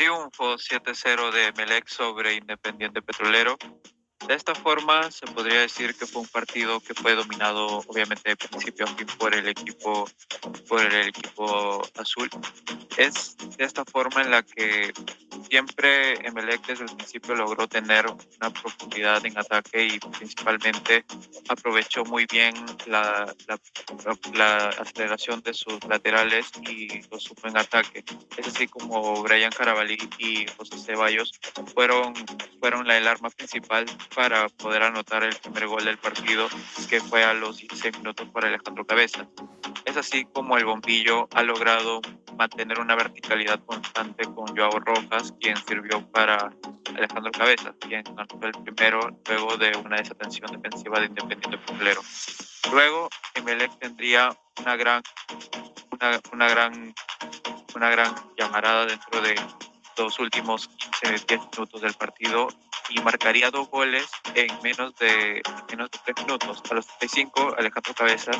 Triunfo 7-0 de Melec sobre Independiente Petrolero. De esta forma, se podría decir que fue un partido que fue dominado, obviamente, de principio a fin por el equipo, por el equipo azul. Es de esta forma en la que siempre Emelec desde el principio logró tener una profundidad en ataque y principalmente aprovechó muy bien la, la, aceleración de sus laterales y los supo en ataque. Es así como Brian Carabalí y José Ceballos fueron, fueron la, el arma principal para poder anotar el primer gol del partido, que fue a los 16 minutos para Alejandro Cabeza. Es así como el bombillo ha logrado mantener una verticalidad constante con Joao Rojas, quien sirvió para Alejandro Cabeza, quien anotó el primero luego de una desatención defensiva de Independiente Petrolero. Luego, Emelec tendría una gran, una, una gran, una gran llamarada dentro de los últimos 15, 10 minutos del partido y marcaría dos goles en menos de, menos de tres minutos. A los 35, Alejandro Cabezas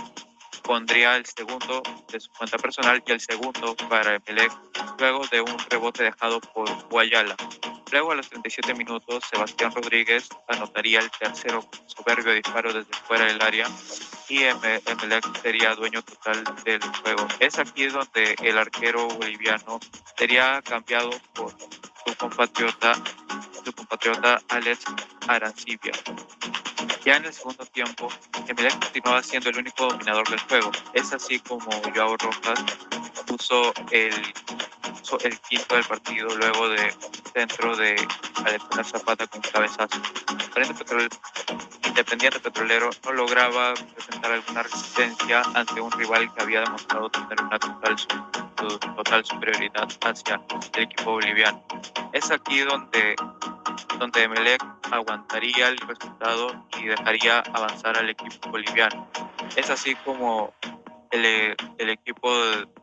pondría el segundo de su cuenta personal y el segundo para Emelec, luego de un rebote dejado por Guayala. Luego, a los 37 minutos, Sebastián Rodríguez anotaría el tercero soberbio disparo desde fuera del área y Emelec sería dueño total del juego. Es aquí donde el arquero boliviano sería cambiado por su compatriota su compatriota Alex Arancibia. Ya en el segundo tiempo, Emelec continuaba siendo el único dominador del juego. Es así como Joao Rojas puso el, el quinto del partido luego de centro de Alejandro Zapata con cabezazo. Independiente Petrolero no lograba presentar alguna resistencia ante un rival que había demostrado tener una total, total superioridad hacia el equipo boliviano. Es aquí donde donde Emelec aguantaría el resultado y dejaría avanzar al equipo boliviano. Es así como el, el equipo,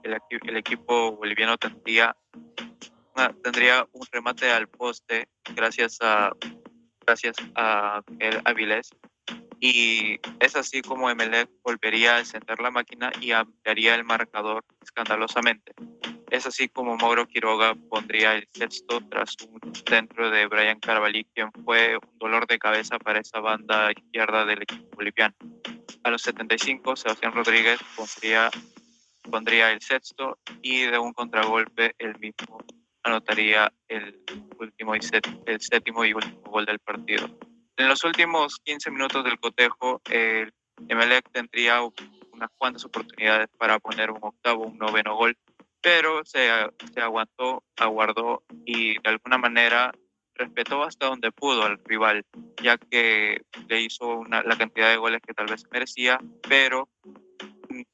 el, el, equipo boliviano tendría, tendría un remate al poste gracias a, gracias a el Avilés y es así como Emelec volvería a encender la máquina y ampliaría el marcador escandalosamente. Es así como Mauro Quiroga pondría el sexto tras un centro de Brian Carvalho, quien fue un dolor de cabeza para esa banda izquierda del equipo boliviano. A los 75, Sebastián Rodríguez pondría, pondría el sexto y de un contragolpe el mismo anotaría el, último y el séptimo y último gol del partido. En los últimos 15 minutos del cotejo, el Emelec tendría unas cuantas oportunidades para poner un octavo, un noveno gol, pero se, se aguantó, aguardó y de alguna manera respetó hasta donde pudo al rival, ya que le hizo una, la cantidad de goles que tal vez merecía, pero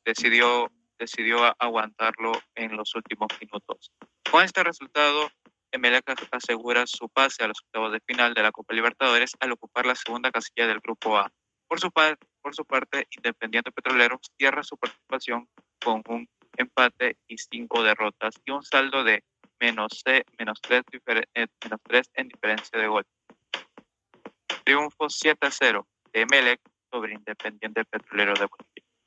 decidió, decidió aguantarlo en los últimos minutos. Con este resultado, Emelec asegura su pase a los octavos de final de la Copa Libertadores al ocupar la segunda casilla del Grupo A. Por su, por su parte, Independiente Petrolero cierra su participación con un empate y cinco derrotas y un saldo de menos, C, menos, 3, eh, menos 3 en diferencia de gol. Triunfo 7 a 0 de Emelec sobre Independiente Petrolero de Bolivia.